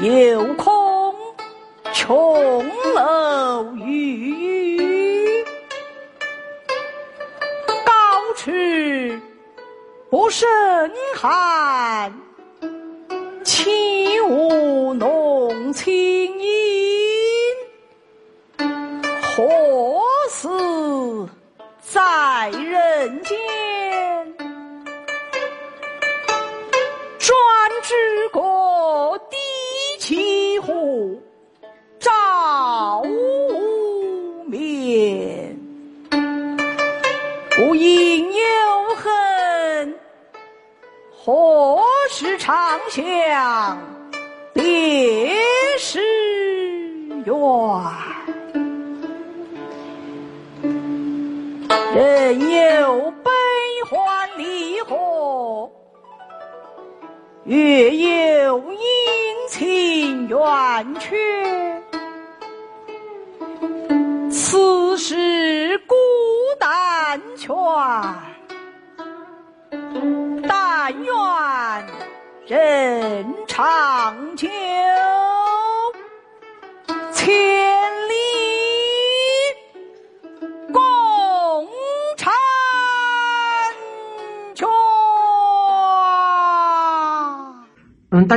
又恐琼楼玉宇，高处不胜寒，起舞弄清影，何似在人间？专知过低绮户，照无眠。无因有恨，何时长向别时圆？人有悲欢离合，月有阴晴圆缺。此事孤单全，但愿人长久，千里共婵娟。嗯，大家。